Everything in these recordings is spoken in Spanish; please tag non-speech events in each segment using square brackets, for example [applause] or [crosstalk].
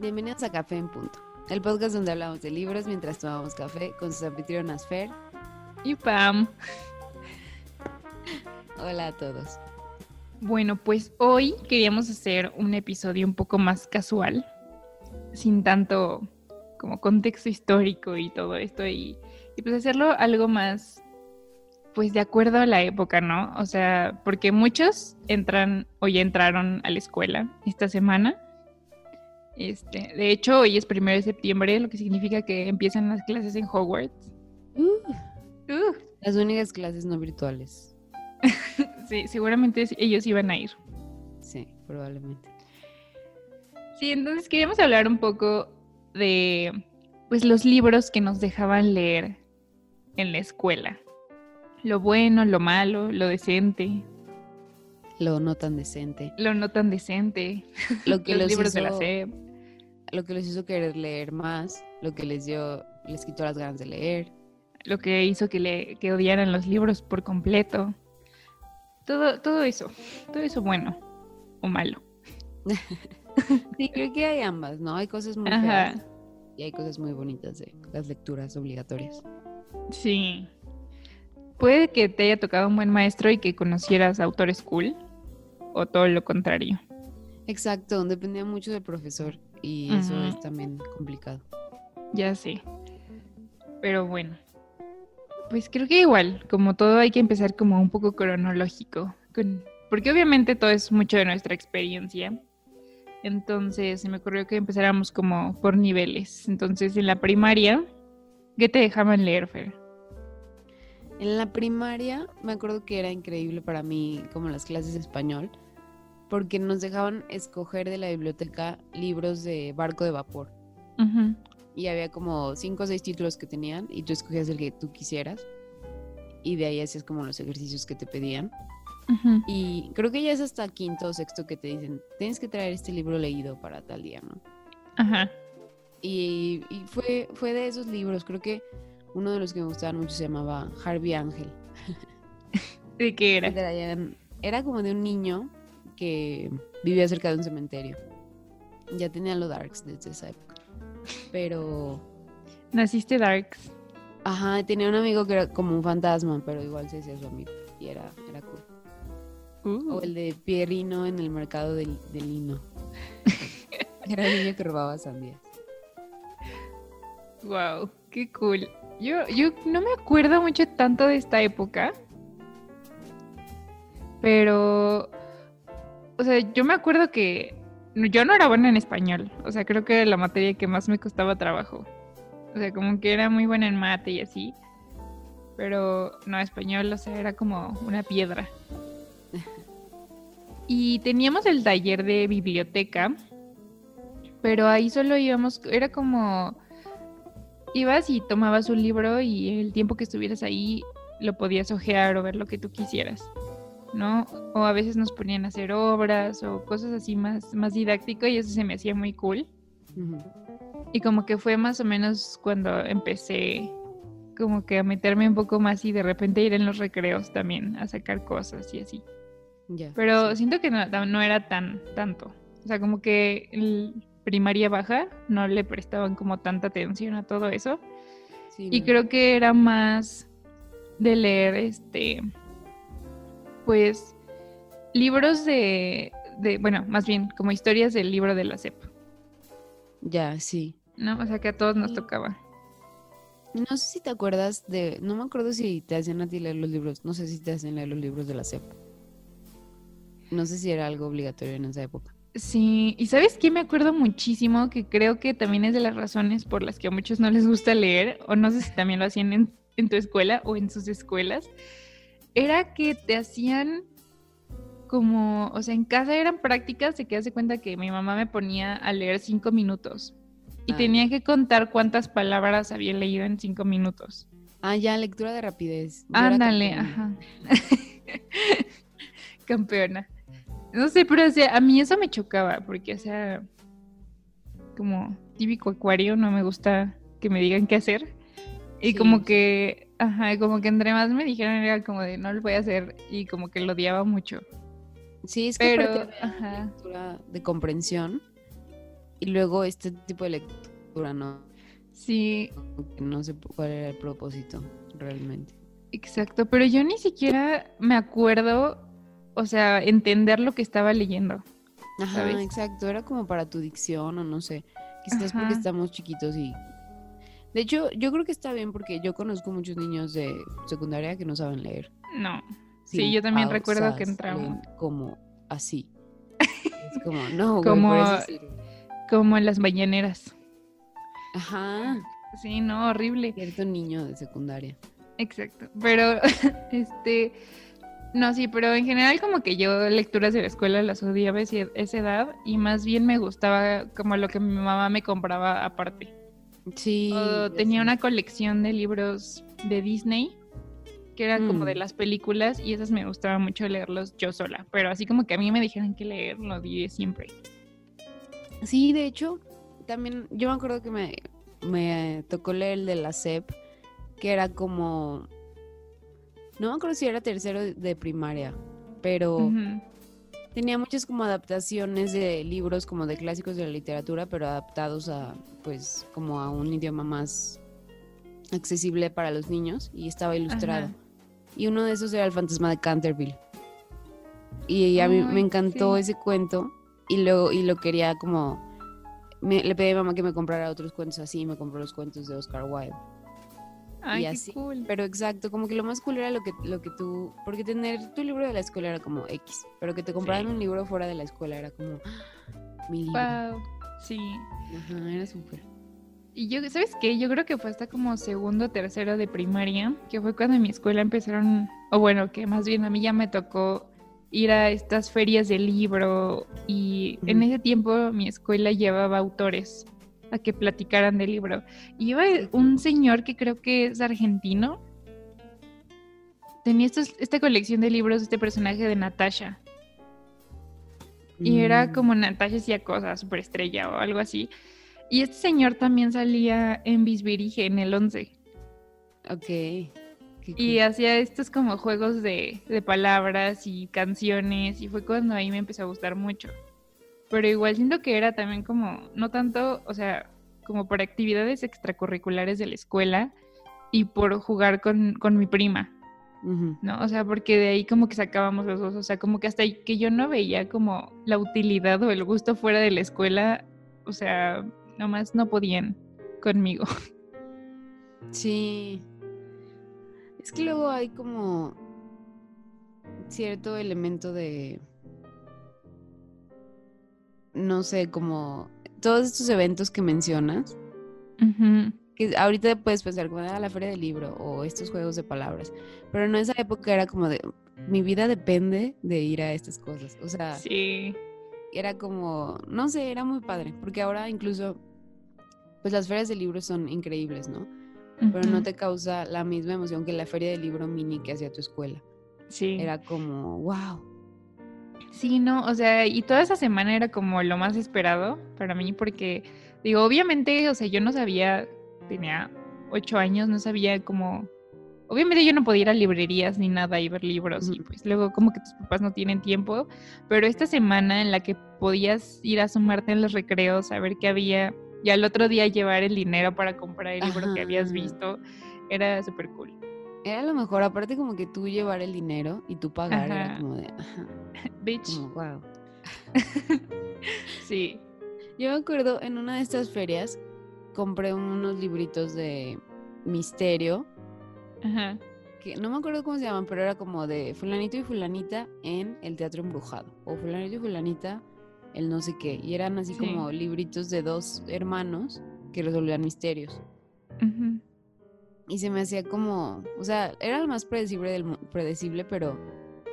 Bienvenidos a Café en Punto, el podcast donde hablamos de libros mientras tomamos café con sus anfitrionas Fer y Pam. Hola a todos. Bueno, pues hoy queríamos hacer un episodio un poco más casual, sin tanto como contexto histórico y todo esto, y, y pues hacerlo algo más, pues de acuerdo a la época, ¿no? O sea, porque muchos entran o ya entraron a la escuela esta semana este, de hecho, hoy es primero de septiembre, lo que significa que empiezan las clases en Hogwarts. Uh. Uh. Las únicas clases no virtuales. [laughs] sí, seguramente ellos iban a ir. Sí, probablemente. Sí, entonces queríamos hablar un poco de pues los libros que nos dejaban leer en la escuela. Lo bueno, lo malo, lo decente. Lo no tan decente. Lo no tan decente. Lo [laughs] que los, libros de la SEP lo que les hizo querer leer más, lo que les dio, les quitó las ganas de leer. Lo que hizo que, le, que odiaran los libros por completo. Todo, todo eso, todo eso bueno o malo. [laughs] sí, creo que hay ambas, ¿no? Hay cosas muy feas y hay cosas muy bonitas de las lecturas obligatorias. Sí. Puede que te haya tocado un buen maestro y que conocieras autores cool, o todo lo contrario. Exacto, dependía mucho del profesor y eso es también complicado. Ya sé. Pero bueno. Pues creo que igual, como todo hay que empezar como un poco cronológico, porque obviamente todo es mucho de nuestra experiencia. Entonces se me ocurrió que empezáramos como por niveles. Entonces en la primaria, ¿qué te dejaban leer, Fer? En la primaria me acuerdo que era increíble para mí como las clases de español, porque nos dejaban escoger de la biblioteca libros de barco de vapor. Y había como cinco o seis títulos que tenían y tú escogías el que tú quisieras. Y de ahí hacías como los ejercicios que te pedían. Y creo que ya es hasta quinto o sexto que te dicen, tienes que traer este libro leído para tal día, ¿no? Ajá. Y, fue, fue de esos libros, creo que uno de los que me gustaban mucho se llamaba Harvey Ángel. [laughs] ¿De qué era? Era como de un niño que vivía cerca de un cementerio. Ya tenía los darks desde esa época. Pero. ¿Naciste darks? Ajá, tenía un amigo que era como un fantasma, pero igual se hacía su amigo. Y era, era cool. O uh. el de Pierrino en el mercado del, lino. [laughs] era el niño que robaba sandías. Wow, qué cool. Yo, yo no me acuerdo mucho tanto de esta época. Pero o sea, yo me acuerdo que yo no era buena en español. O sea, creo que era la materia que más me costaba trabajo. O sea, como que era muy buena en mate y así. Pero no, español, o sea, era como una piedra. Y teníamos el taller de biblioteca, pero ahí solo íbamos, era como, ibas y tomabas un libro y el tiempo que estuvieras ahí lo podías ojear o ver lo que tú quisieras. ¿No? O a veces nos ponían a hacer obras o cosas así más, más didáctico y eso se me hacía muy cool. Y como que fue más o menos cuando empecé como que a meterme un poco más y de repente ir en los recreos también a sacar cosas y así. Pero siento que no, era tan tanto. O sea, como que el primaria baja no le prestaban como tanta atención a todo eso. y creo que era más de leer este pues libros de, bueno, más bien como historias del libro de la CEP. Ya, sí. ¿No? O sea que a todos nos tocaba. No sé si te acuerdas de, no me acuerdo si te hacían a ti leer los libros, no sé si te hacían leer los libros de la CEP. No sé si era algo obligatorio en esa época. Sí, y sabes qué me acuerdo muchísimo, que creo que también es de las razones por las que a muchos no les gusta leer, o no sé si también lo hacían en, en tu escuela o en sus escuelas, era que te hacían como, o sea, en casa eran prácticas de que hace cuenta que mi mamá me ponía a leer cinco minutos y ah. tenía que contar cuántas palabras había leído en cinco minutos. Ah, ya, lectura de rapidez. Ándale, ajá. [laughs] campeona. No sé, pero o sea, a mí eso me chocaba, porque, o sea, como típico acuario, no me gusta que me digan qué hacer. Y como que Ajá, como que entre más me dijeron era como de no lo voy a hacer y como que lo odiaba mucho. Sí, es que Pero, ajá. lectura de comprensión Y luego este tipo de lectura, ¿no? Sí. No sé cuál era el propósito realmente. Exacto, pero yo ni siquiera me acuerdo, o sea, entender lo que estaba leyendo. Ajá, exacto, era como para tu dicción o no sé. Quizás porque estamos chiquitos y... De hecho, yo creo que está bien porque yo conozco muchos niños de secundaria que no saben leer. No. Sí, yo también recuerdo que entramos. Como así. [laughs] es como, no, como, como en las mañaneras. Ajá. Sí, no, horrible. Cierto niño de secundaria. Exacto. Pero, [laughs] este, no, sí, pero en general como que yo lecturas de la escuela las odiaba a esa edad y más bien me gustaba como lo que mi mamá me compraba aparte. Sí. tenía una colección de libros de Disney que eran como de mm. las películas y esas me gustaba mucho leerlos yo sola, pero así como que a mí me dijeron que leer lo odié siempre. Sí, de hecho, también yo me acuerdo que me, me tocó leer el de la SEP, que era como no me acuerdo si era tercero de primaria, pero tenía muchas como adaptaciones de libros como de clásicos de la literatura, pero adaptados a pues como a un idioma más accesible para los niños y estaba ilustrado. Y uno de esos era el fantasma de Canterville. Y a mí me encantó ese cuento y lo, y lo quería como... le pedí a mi mamá que me comprara otros cuentos así y me compró los cuentos de Oscar Wilde. Ay, así. Cool. Pero exacto, como que lo más cool era lo que, lo que tú, porque tener tu libro de la escuela era como X, pero que te compraran un libro fuera de la escuela era como ¡Ah! mi libro. Wow, sí. Ajá, era súper. Y yo, ¿sabes qué? Yo creo que fue hasta como segundo o tercero de primaria, que fue cuando en mi escuela empezaron, o bueno, que más bien a mí ya me tocó ir a estas ferias de libro y en ese tiempo mi escuela llevaba autores a que platicaran del libro. Y iba un señor que creo que es argentino. Tenía esta colección de libros de este personaje de Natasha. Y era mm. como Natasha hacía cosas, superestrella o algo así. Y este señor también salía en Bisbirige en el 11. Ok. Y hacía estos como juegos de, de palabras y canciones. Y fue cuando ahí me empezó a gustar mucho pero igual siento que era también como, no tanto, o sea, como por actividades extracurriculares de la escuela y por jugar con, mi prima, ¿no? O sea, porque de ahí como que sacábamos los dos, o sea, como que hasta que yo no veía como la utilidad o el gusto fuera de la escuela, o sea, nomás no podían conmigo. [laughs] Sí. Es que luego hay como cierto elemento de no sé, como todos estos eventos que mencionas, que ahorita puedes pensar como ah, la feria del libro o estos juegos de palabras, pero en esa época era como de, mi vida depende de ir a estas cosas, o sea, sí. era como, no sé, era muy padre, porque ahora incluso, pues las ferias de libros son increíbles, ¿no? Pero no te causa la misma emoción que la feria del libro mini que hacía tu escuela. Sí. Era como, wow, Sí, no, o sea, y toda esa semana era como lo más esperado para mí porque, digo, obviamente, o sea, yo no sabía, tenía ocho años, no sabía cómo, obviamente yo no podía ir a librerías ni nada y ver libros y pues luego como que tus papás no tienen tiempo, pero esta semana en la que podías ir a sumarte en los recreos a ver qué había y al otro día llevar el dinero para comprar el libro que habías visto, era súper cool. Era lo mejor, aparte como que tú llevar el dinero y tú pagar, era como de, [laughs] Bitch. wow. [laughs] sí. Yo me acuerdo en una de estas ferias compré unos libritos de misterio. Ajá. Que no me acuerdo cómo se llaman, pero era como de fulanito y fulanita en el teatro embrujado. O fulanito y fulanita el no sé qué. Y eran así como libritos de dos hermanos que resolvían misterios. Ajá y se me hacía como, o sea, era lo más predecible del predecible, pero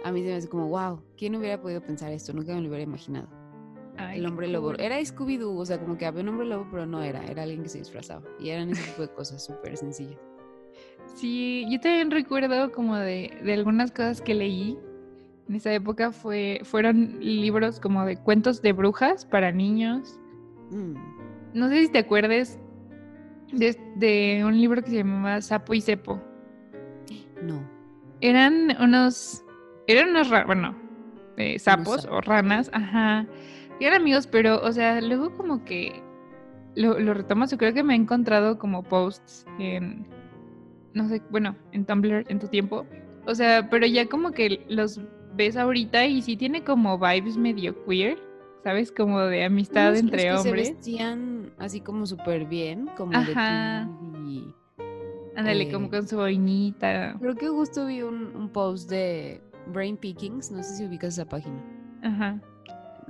a mí se me hace como, wow, ¿quién hubiera podido pensar esto? Nunca me lo hubiera imaginado. el hombre lobo. Era Scooby-Doo, o sea, como que había un hombre lobo, pero no era, era alguien que se disfrazaba. Y eran ese tipo de cosas súper sencillas. Sí, yo también recuerdo como de, de, algunas cosas que leí. En esa época fue, fueron libros como de cuentos de brujas para niños. Mm. No sé si te acuerdes de, un libro que se llamaba Sapo y Cepo. No. Eran unos, eran unos, bueno, eh, sapos o ranas, ajá. eran amigos, pero, o sea, luego como que lo, lo retomas, yo creo que me he encontrado como posts en, no sé, bueno, en Tumblr en tu tiempo. O sea, pero ya como que los ves ahorita y sí tiene como vibes medio queer, ¿sabes? Como de amistad Unos entre los que hombres. Se vestían así como súper bien, como Ajá. de Ándale, como eh, con su boinita. Creo que justo vi un, un post de Brain Pickings, no sé si ubicas esa página, Ajá.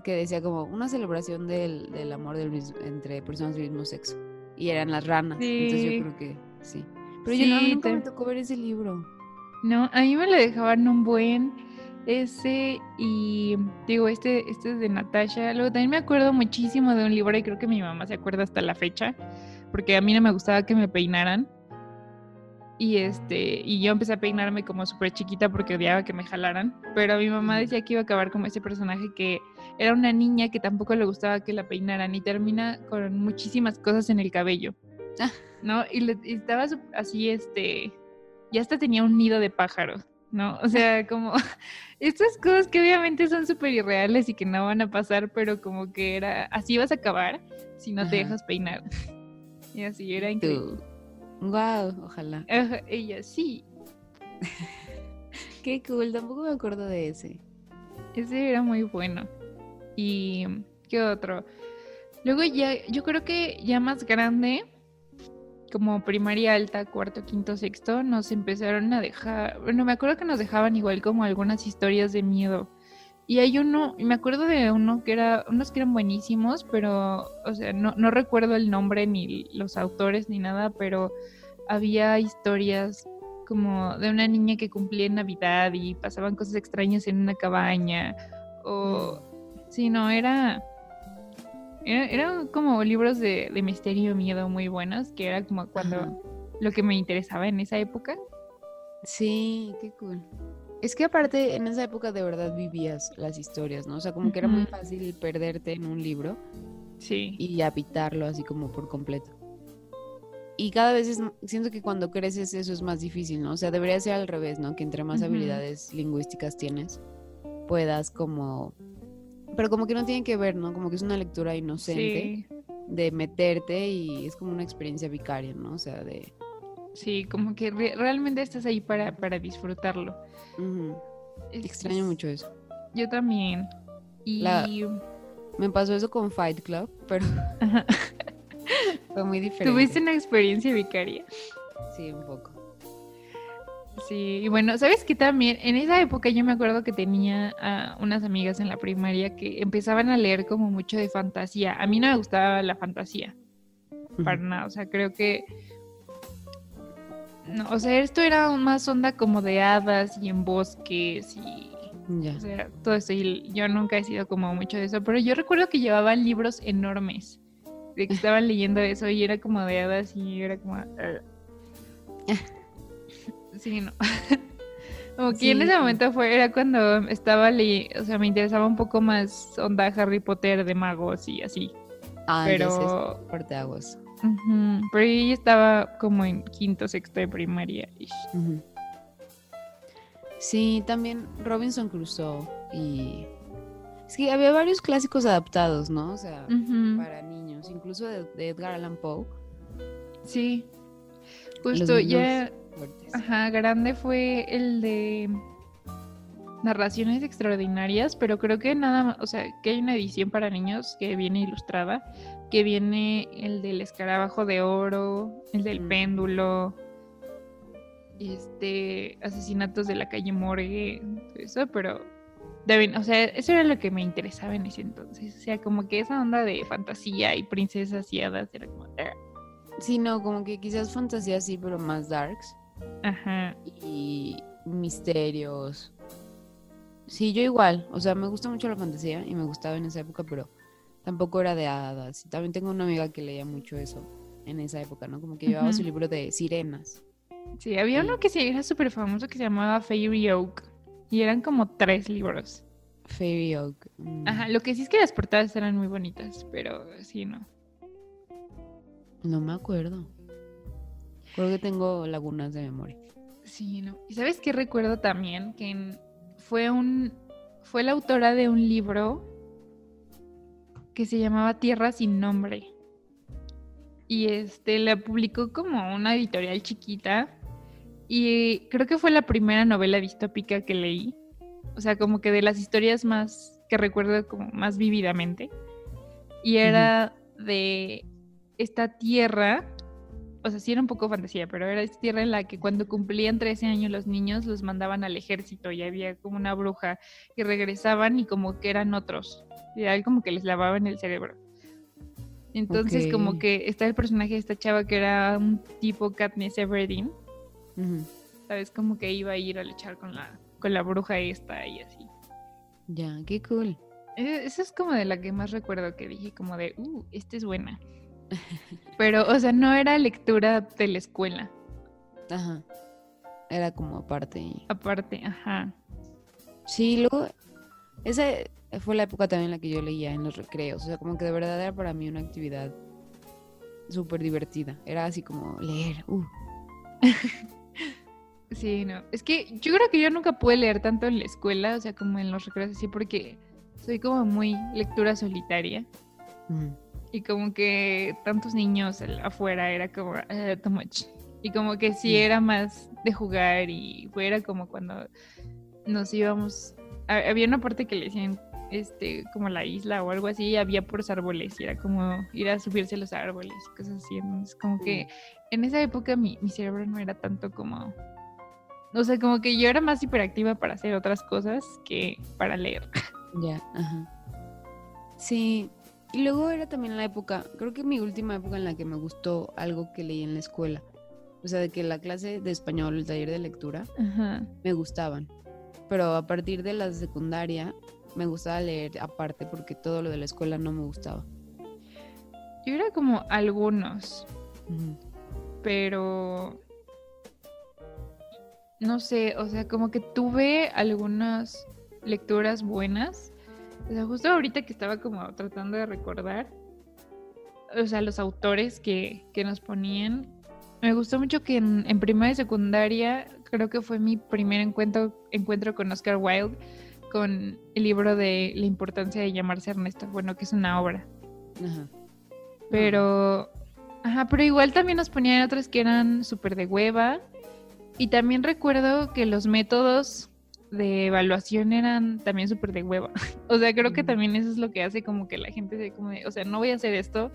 que decía como una celebración del, del amor del mis- entre personas del mismo sexo. Y eran las ranas. Entonces Sí. yo creo que sí. Pero yo no, nunca me tocó ver ese libro. No, a mí me lo dejaban un buen ese y digo, este, este es de Natasha. Luego también me acuerdo muchísimo de un libro y creo que mi mamá se acuerda hasta la fecha, porque a mí no me gustaba que me peinaran. Y este, y yo empecé a peinarme como súper chiquita porque odiaba que me jalaran. Pero mi mamá decía que iba a acabar como ese personaje que era una niña que tampoco le gustaba que la peinaran y termina con muchísimas cosas en el cabello. Ah. ¿No? Y, le- y estaba así, este, ya hasta tenía un nido de pájaros, ¿no? O sea, como [laughs] estas cosas que obviamente son súper irreales y que no van a pasar, pero como que era, así vas a acabar si no te dejas peinar. [laughs] Y así era increíble. Wow, ojalá. Ajá, ella sí, [laughs] Qué cool, tampoco me acuerdo de ese. ese era muy bueno. Y qué otro. Luego ya, yo creo que ya más grande, como primaria alta, cuarto, quinto, sexto, nos empezaron a dejar, bueno, me acuerdo que nos dejaban igual como algunas historias de miedo. Y hay uno, y me acuerdo de uno que era, unos que eran buenísimos, pero, o sea, no, no recuerdo el nombre ni los autores ni nada, pero había historias como de una niña que cumplía en Navidad y pasaban cosas extrañas en una cabaña. O, sí, no, era, era- eran como libros de, de misterio y miedo muy buenos, que era como cuando Ajá. lo que me interesaba en esa época. Sí, qué cool. Es que aparte en esa época de verdad vivías las historias, ¿no? O sea, como que era muy fácil perderte en un libro Sí. y habitarlo así como por completo. Y cada vez es, siento que cuando creces eso es más difícil, ¿no? O sea, debería ser al revés, ¿no? Que entre más habilidades lingüísticas tienes, puedas como... Pero como que no tiene que ver, ¿no? Como que es una lectura inocente Sí, de meterte y es como una experiencia vicaria, ¿no? O sea, de... sí, como que re- realmente estás ahí para, para disfrutarlo. ujú. Es- Extraño mucho eso. Yo también. Y La- Me pasó eso con Fight Club, pero [laughs] fue muy diferente. tuviste una experiencia vicaria. Sí, un poco. Sí, y bueno, ¿sabes qué también? En esa época yo me acuerdo que tenía a unas amigas en la primaria que empezaban a leer como mucho de fantasía. A mí no me gustaba la fantasía, para nada. O sea, creo que... No, o sea, esto era más onda como de hadas y en bosques y... Ya. O sea, todo eso. Y yo nunca he sido como mucho de eso. Pero yo recuerdo que llevaban libros enormes. De que estaban leyendo eso y era como de hadas y era como... [laughs] Sí, no. [laughs] Como que en ese momento fue, era cuando estaba o sea, me interesaba un poco más onda Harry Potter de magos y así. Ah, pero, es parteaguas. Ujú, pero yo estaba como en quinto, sexto de primaria. Ujú. Sí, también Robinson Crusoe y... Es que había varios clásicos adaptados, ¿no? O sea, para niños, incluso de, de Edgar Allan Poe. Sí, justo ya, fuertes. ajá, grande fue el de narraciones extraordinarias, pero creo que nada más, o sea, que hay una edición para niños que viene ilustrada, que viene el del escarabajo de oro, el del Mm. péndulo, este, asesinatos de la calle Morgue, todo eso, pero deben, o sea, eso era lo que me interesaba en ese entonces, o sea, como que esa onda de fantasía y princesas y hadas era como, "Ah". Sí, no, como que quizás fantasía sí, pero más darks. ajá, Y misterios. Sí, yo igual. O sea, me gusta mucho la fantasía y me gustaba en esa época, pero tampoco era de hadas. Y también tengo una amiga que leía mucho eso en esa época, ¿no? Como que llevaba su libro de sirenas. Sí, había uno que sí era súper famoso que se llamaba Fairy Oak. Y eran como tres libros. Fairy Oak. mm, Ajá, lo que sí es que las portadas eran muy bonitas, pero sí, no. No me acuerdo. Creo que tengo lagunas de memoria. Sí, no. ¿Y sabes qué recuerdo también? Que en- fue un. Fue la autora de un libro que se llamaba Tierra sin nombre. y este la publicó como una editorial chiquita y creo que fue la primera novela distópica que leí. O sea, como que de las historias más que recuerdo como más vívidamente. Y era de esta tierra, o sea, sí era un poco fantasía, pero era esta tierra en la que cuando cumplían 13 años los niños los mandaban al ejército y había como una bruja y regresaban y como que eran otros. Y era como que les lavaban el cerebro. Entonces, como que está el personaje de esta chava que era un tipo Katniss Everdeen. ¿Sabes? Como que iba a ir a luchar con la, con la bruja esta y así. Ya, qué cool. E, esa es como de la que más recuerdo que dije, como de, uh, esta es buena. Pero, o sea, no era lectura de la escuela. Ajá. Era como aparte. Aparte, ajá. Sí, luego, esa fue la época también en la que yo leía en los recreos. O sea, como que de verdad era para mí una actividad súper divertida. Era así como leer. Uh. [laughs] sí, no. Es que yo creo que yo nunca pude leer tanto en la escuela, o sea, como en los recreos así, porque soy como muy lectura solitaria. Y como que tantos niños afuera era como uh, too much. Y como que sí era más de jugar y fuera como cuando nos íbamos. Había una parte que le decían este, como la isla o algo así, había puros árboles y era como ir a subirse a los árboles y cosas así. Entonces, como que en esa época mi, mi cerebro no era tanto como. O sea, como que yo era más hiperactiva para hacer otras cosas que para leer. Ya, ajá. Sí, y luego era también la época, creo que mi última época en la que me gustó algo que leí en la escuela. O sea, de que la clase de español, el taller de lectura, me gustaban. Pero a partir de la secundaria me gustaba leer aparte porque todo lo de la escuela no me gustaba. Yo era como algunos, pero no sé, o sea, como que tuve algunas lecturas buenas. O sea, justo ahorita que estaba como tratando de recordar, o sea, los autores que, nos ponían, me gustó mucho que en, en primaria y secundaria, creo que fue mi primer encuentro, encuentro con Oscar Wilde, con el libro de La importancia de llamarse Ernesto, bueno, que es una obra. Ajá. Pero, ajá, pero igual también nos ponían otras que eran súper de hueva. Y también recuerdo que los métodos de evaluación eran también súper de hueva. [laughs] o sea, creo que también eso es lo que hace como que la gente se como de, o sea, no voy a hacer esto,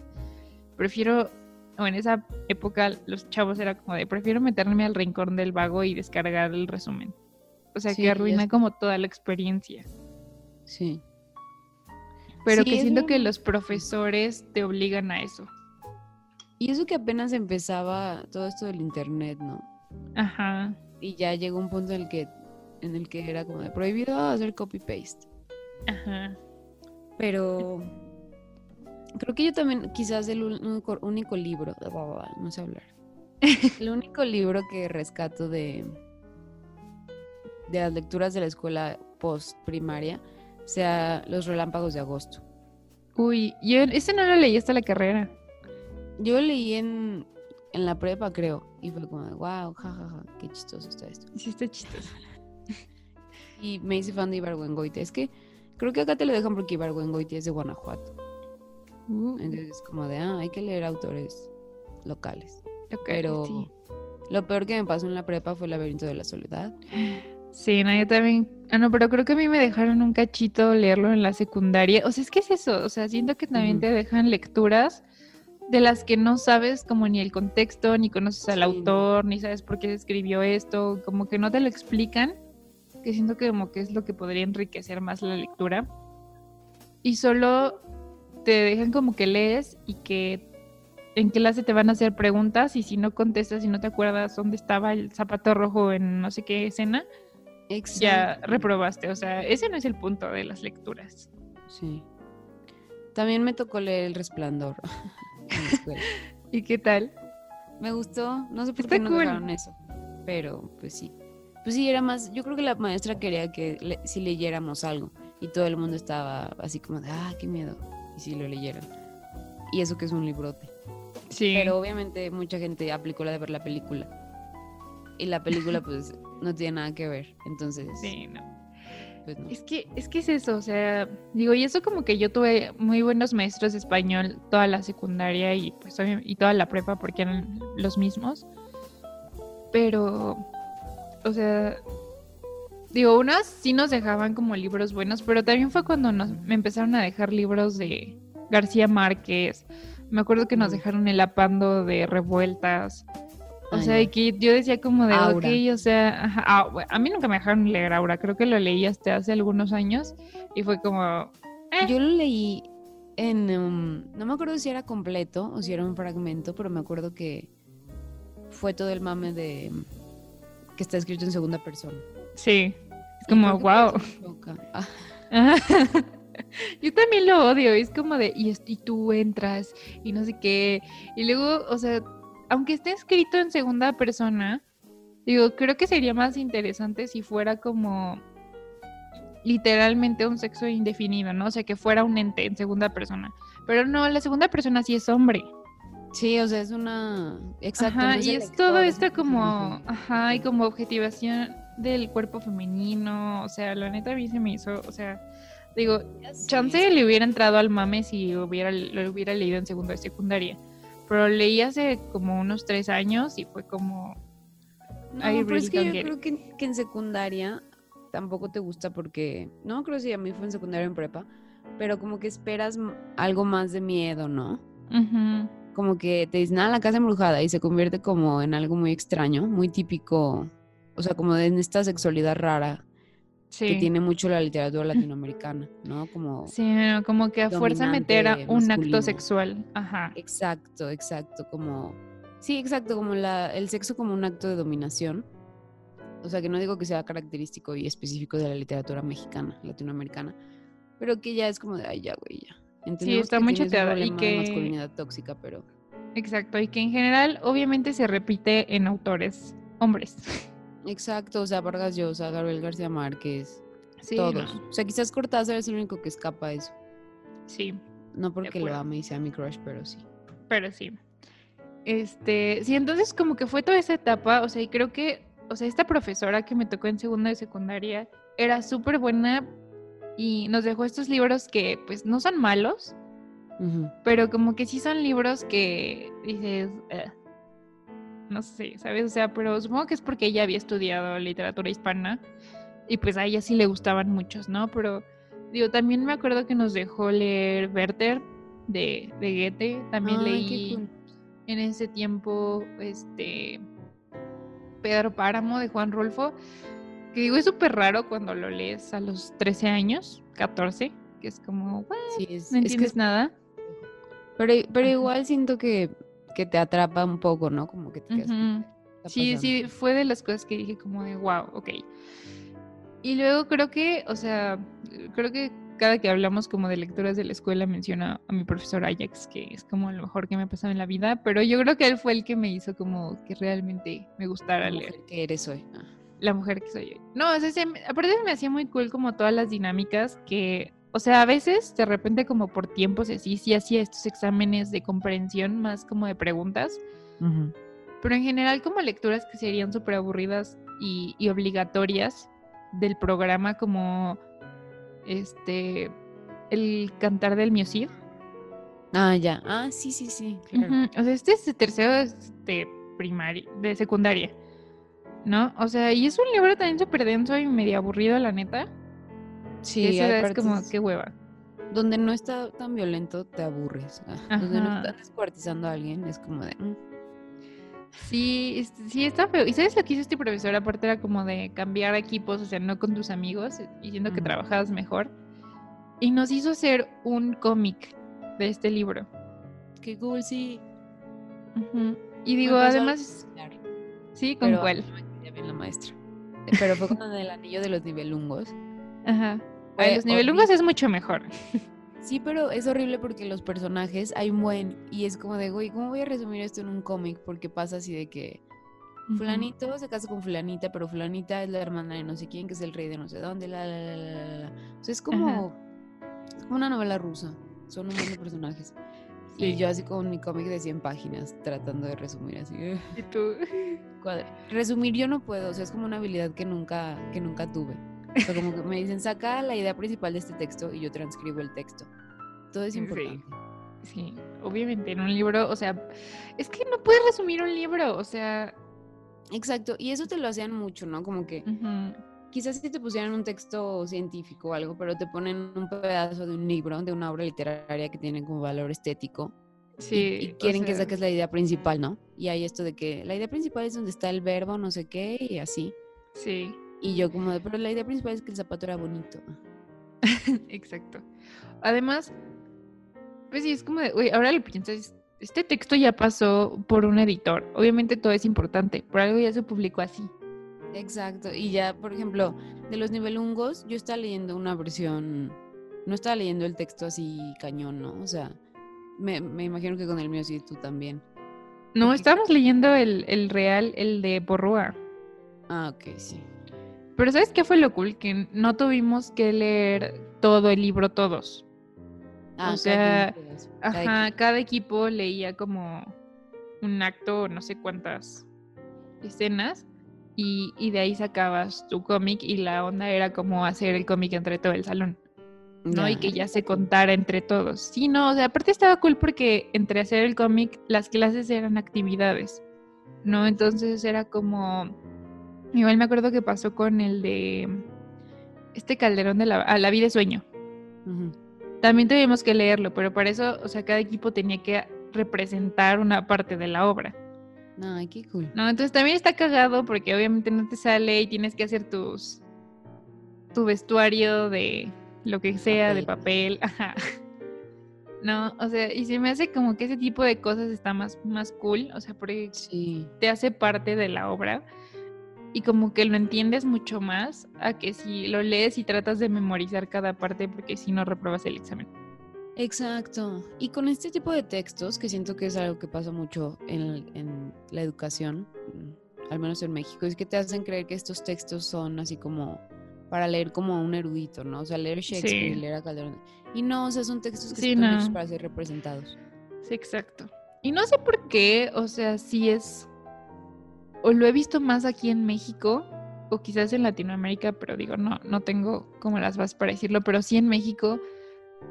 prefiero, o en esa época los chavos era como de, prefiero meterme al rincón del vago y descargar el resumen. O sea, que arruina como toda la experiencia. Sí. Pero que siento que los profesores te obligan a eso. Y eso que apenas empezaba todo esto del internet, ¿no? Ajá. Y ya llegó un punto en el que en el que era como de prohibido hacer copy paste. Ajá. Pero creo que yo también quizás el único, único libro, no sé hablar. [laughs] el único libro que rescato de de las lecturas de la escuela post primaria sea Los relámpagos de agosto. Uy, yo ese no lo leí hasta la carrera. Yo leí en, en la prepa, creo, y fue como, wow, jajaja, qué chistoso está esto. Sí, está chistoso. Y me hice fan de Ibargüengoite. Es que creo que acá te lo dejan porque Ibargüengoite es de Guanajuato. Uh. Entonces, como de, ah, hay que leer autores locales. Pero lo peor que me pasó en la prepa fue el laberinto de la soledad. Sí, no, yo también. Ah, no, pero creo que a mí me dejaron un cachito leerlo en la secundaria. O sea, es que es eso. O sea, siento que también te dejan lecturas de las que no sabes como ni el contexto, ni conoces al autor, ni sabes por qué se escribió esto, como que no te lo explican, que siento que como que es lo que podría enriquecer más la lectura. Y solo te dejan como que lees y que en clase te van a hacer preguntas y si no contestas y no te acuerdas dónde estaba el zapato rojo en no sé qué escena, ya reprobaste. O sea, ese no es el punto de las lecturas. Sí. También me tocó leer El Resplandor [laughs] ¿Y qué tal? Me gustó. No sé por qué no dejaron eso. Pero, pues sí. Pues sí, era más. Yo creo que la maestra quería que si leyéramos algo. Y todo el mundo estaba así como de, ah, qué miedo. Y si lo leyeran. Y eso que es un librote. Sí. Pero obviamente mucha gente aplicó la de ver la película. Y la película, [laughs] pues, no tiene nada que ver. Entonces. Sí, no. pues no. Es que, es que es eso, o sea, digo, y eso como que yo tuve muy buenos maestros de español toda la secundaria y pues y toda la prepa porque eran los mismos. Pero, o sea, digo, unas sí nos dejaban como libros buenos, pero también fue cuando nos me empezaron a dejar libros de García Márquez. Me acuerdo que nos dejaron el apando de revueltas. O sea, y que yo decía como de, Aura. ok, o sea, ajá, ah, a mí nunca me dejaron leer Aura, creo que lo leí hasta hace algunos años y fue como, eh. Yo lo leí en. um, no me acuerdo si era completo o si era un fragmento, pero me acuerdo que fue todo el mame de. Que está escrito en segunda persona. sí, es como, wow. Ah. [laughs] Yo también lo odio, es como de, y, y tú entras y no sé qué, y luego, o sea, aunque esté escrito en segunda persona, digo, creo que sería más interesante si fuera como literalmente un sexo indefinido, ¿no? O sea, que fuera un ente en segunda persona. Pero no, la segunda persona sí es hombre. Sí, o sea, es una. Exacto. Ajá, no es y es todo esto como, ajá, y como objetivación del cuerpo femenino, o sea, la neta a mí se me hizo, o sea, digo, chance le hubiera entrado al mame si hubiera, lo hubiera leído en segundo de secundaria, pero leí hace como unos tres años y fue como, No, I pero es really que don't yo creo que, que en secundaria tampoco te gusta porque, no creo si a mí fue en secundaria o en prepa, pero como que esperas algo más de miedo, ¿no? ujú, Como que te dicen, ah, la casa embrujada y se convierte como en algo muy extraño, muy típico, o sea, como en esta sexualidad rara que tiene mucho la literatura latinoamericana, ¿no? Como, sí, no, como que a fuerza meter a un masculino. acto sexual, ajá, exacto, exacto, como, sí, exacto, como la, el sexo como un acto de dominación. O sea, que no digo que sea característico y específico de la literatura mexicana, latinoamericana, pero que ya es como de, ay, ya, güey, ya. Entendemos está que muy choteada y que- de masculinidad tóxica, pero exacto, y que en general obviamente se repite en autores hombres, [laughs] exacto, o sea, Vargas Llosa, Gabriel García Márquez, sí, todos. no, O sea, quizás Cortázar es el único que escapa a eso. sí. No porque lo ame y sea mi crush, pero sí. Pero sí. Este, sí, entonces como que fue toda esa etapa, o sea, y creo que, o sea, esta profesora que me tocó en segunda de secundaria era súper buena y nos dejó estos libros que pues no son malos, pero como que sí son libros que dices, no sé, ¿sabes? O sea, pero supongo que es porque ella había estudiado literatura hispana y pues a ella sí le gustaban muchos, ¿no? Pero digo, también me acuerdo que nos dejó leer Werther de, de Goethe, también Ay, leí cool. en ese tiempo este Pedro Páramo de Juan Rulfo, que digo, es súper raro cuando lo lees a los 13 años, 14, que es como, "What? Sí, es, no es que es- nada. pero, pero Ajá. igual siento que, que te atrapa un poco, ¿no? Como que te quedas. como, Ujú. "¿Qué está Sí, sí, pasando?". fue de las cosas que dije como de, wow, ok. Y luego creo que, o sea, creo que cada que hablamos como de lecturas de la escuela menciona a mi profesor Ajax, que es como lo mejor que me ha pasado en la vida, pero yo creo que él fue el que me hizo como que realmente me gustara leer. que eres hoy. Ah. La mujer que soy hoy. No, o sea, se aparte me hacía muy cool como todas las dinámicas que, o sea, a veces de repente como por tiempos y así, sí hacía estos exámenes de comprensión más como de preguntas, pero en general como lecturas que serían súper aburridas y, y obligatorias del programa como, este, el cantar del Miocid. Ah, ya. Ah, sí, sí, sí. Claro. O sea, este es de tercero de primaria, de secundaria, ¿no? O sea, y es un libro también súper denso y medio aburrido, la neta. Sí, esa hay es como, qué hueva. donde no está tan violento, te aburres. Ah, Donde no Ajá. están descuartizando a alguien, es como de. mm. Sí, es- sí, está feo. ¿Y sabes lo que hizo este profesor? Aparte era como de cambiar equipos, o sea, no con tus amigos, diciendo que trabajabas mejor. Y nos hizo hacer un cómic de este libro. Qué cool, sí. Y digo, además, sí, ¿con pero cuál? Bien la maestra. Pero fue con el anillo de los nivelungos. Ajá. Ay, los nivelungos horrible. es mucho mejor. Sí, pero es horrible porque los personajes hay un buen. Y es como de, güey, ¿cómo voy a resumir esto en un cómic? Porque pasa así de que. Fulanito se casa con Fulanita, pero Fulanita es la hermana de no sé quién, que es el rey de no sé dónde, la, la, la, la, la, la. O sea, es como, es como una novela rusa. Son un montón de personajes. Y yo así con mi cómic de 100 páginas, tratando de resumir así. eh, [laughs] ¿Y tú? [laughs] cuadra- Resumir yo no puedo, o sea, es como una habilidad que nunca, que nunca tuve. O sea, como que me dicen, saca la idea principal de este texto y yo transcribo el texto. Todo es importante. Sí, obviamente en un libro, o sea, es que no puedes resumir un libro, o sea, Exacto, y eso te lo hacían mucho, ¿no? Como que quizás si te pusieran un texto científico o algo, pero te ponen un pedazo de un libro, de una obra literaria que tiene como valor estético. sí. y, quieren que sea, saques la idea principal, ¿no? Y hay esto de que la idea principal es donde está el verbo, no sé qué, y así. Sí, Y yo como de, pero la idea principal es que el zapato era bonito. [laughs] exacto. Además, pues sí, es como de, oye, ahora lo piensas, este texto ya pasó por un editor, obviamente todo es importante, por algo ya se publicó así. Exacto. Y ya, por ejemplo, de los nivelungos, yo estaba leyendo una versión, no estaba leyendo el texto así cañón, ¿no? O sea, me, me imagino que con el mío sí, tú también. No, Porque- estábamos leyendo el, el real, el de Porrúa. Ah, ok, sí. Pero ¿sabes qué fue lo cool? Que no tuvimos que leer todo el libro todos. Ah, O sea, cada Ajá, quien. cada equipo leía como un acto, no sé cuántas escenas, y, y de ahí sacabas tu cómic y la onda era como hacer el cómic entre todo el salón, ¿no? Y que ya se contara entre todos. Sí, no, o sea, aparte estaba cool porque entre hacer el cómic, las clases eran actividades, ¿no? Entonces era como, igual me acuerdo que pasó con el de este calderón de la, a la vida es sueño. También tuvimos que leerlo, pero para eso, o sea, cada equipo tenía que representar una parte de la obra, Ay, qué cool. ¿no? Entonces también está cagado porque obviamente no te sale y tienes que hacer tus tu vestuario de lo que sea, de papel, ajá. No, o sea, y se me hace como que ese tipo de cosas está más, más cool, o sea, porque Sí. te hace parte de la obra y como que lo entiendes mucho más a que si lo lees y tratas de memorizar cada parte porque si no repruebas el examen. Exacto. Y con este tipo de textos, que siento que es algo que pasa mucho en, en la educación, mm, al menos en México, es que te hacen creer que estos textos son así como para leer como un erudito, ¿no? O sea, leer Shakespeare y Sí. leer a Calderón. Y no, o sea, son textos que Sí, están hechos no. para ser representados. Sí, exacto. Y no sé por qué, o sea, si es, o lo he visto más aquí en México, o quizás en Latinoamérica, pero digo, no, no tengo como las bases para decirlo, pero sí en México,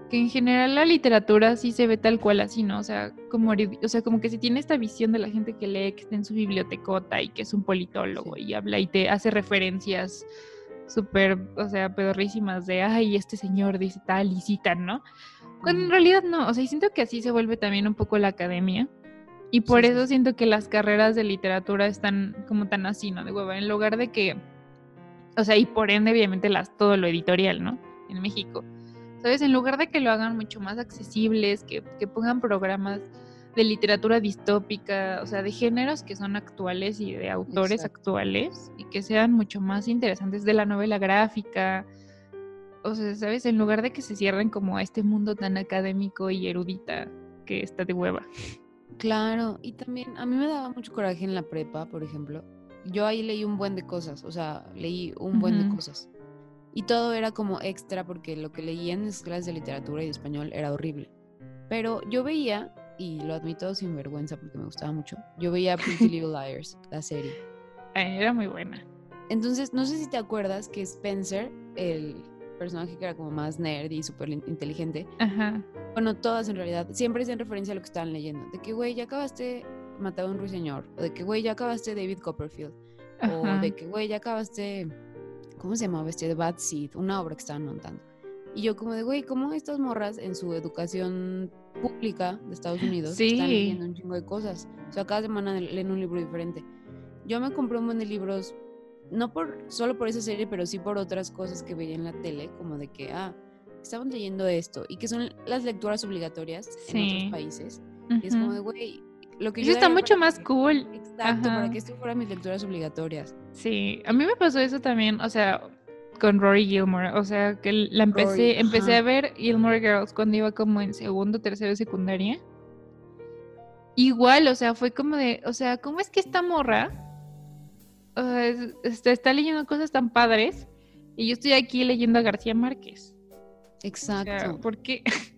que en general la literatura sí se ve tal cual así, ¿no? O sea, como, o sea, como que se tiene esta visión de la gente que lee, que está en su bibliotecota y que es un politólogo Sí. y habla y te hace referencias súper, o sea, pedorrísimas de, ay, este señor dice tal y citan, ¿no? Cuando en realidad no, o sea, y siento que así se vuelve también un poco la academia. Y por sí, eso sí. siento que las carreras de literatura están como tan así, ¿no? De hueva, en lugar de que, o sea, y por ende, obviamente, las, todo lo editorial, ¿no? En México. ¿Sabes? En lugar de que lo hagan mucho más accesibles, que, que pongan programas de literatura distópica, o sea, de géneros que son actuales y de autores Exacto. actuales, y que sean mucho más interesantes de la novela gráfica, o sea, ¿sabes? En lugar de que se cierren como a este mundo tan académico y erudita que está de hueva. Claro, y también a mí me daba mucho coraje en la prepa, por ejemplo. Yo ahí leí un buen de cosas, o sea, leí un buen de cosas. Y todo era como extra porque lo que leía en las clases de literatura y de español era horrible. Pero yo veía, y lo admito sin vergüenza porque me gustaba mucho, yo veía [laughs] Pretty Little Liars, la serie. Ay, era muy buena. Entonces, no sé si te acuerdas que Spencer, el personaje que era como más nerd y súper in- inteligente, Ajá. bueno, todas en realidad, siempre hacían referencia a lo que estaban leyendo. De que, güey, ya acabaste Matado a un ruiseñor. O de que, güey, ya acabaste David Copperfield. O Ajá. de que, güey, ya acabaste, ¿cómo se llamaba este? The Bad Seed, una obra que estaban montando. Y yo como de, güey, ¿cómo estas morras en su educación pública de Estados Unidos Sí. están leyendo un chingo de cosas? O sea, cada semana leen un libro diferente. Yo me compré un buen de libros, no por solo por esa serie, pero sí por otras cosas que veía en la tele, como de que, ah, estaban leyendo esto, y que son las lecturas obligatorias en Sí. otros países. Y es como de, güey, lo que Eso yo está mucho para más que- cool. Exacto, para Ajá. que esto fuera mis lecturas obligatorias. Sí, a mí me pasó eso también, o sea, con Rory Gilmore, o sea, que la empecé, Rory, empecé a ver Gilmore Girls cuando iba como en segundo, tercero de secundaria. Igual, o sea, fue como de, o sea, ¿cómo es que esta morra o este, está leyendo cosas tan padres y yo estoy aquí leyendo a García Márquez? O sea, Exacto. ¿por qué? [laughs]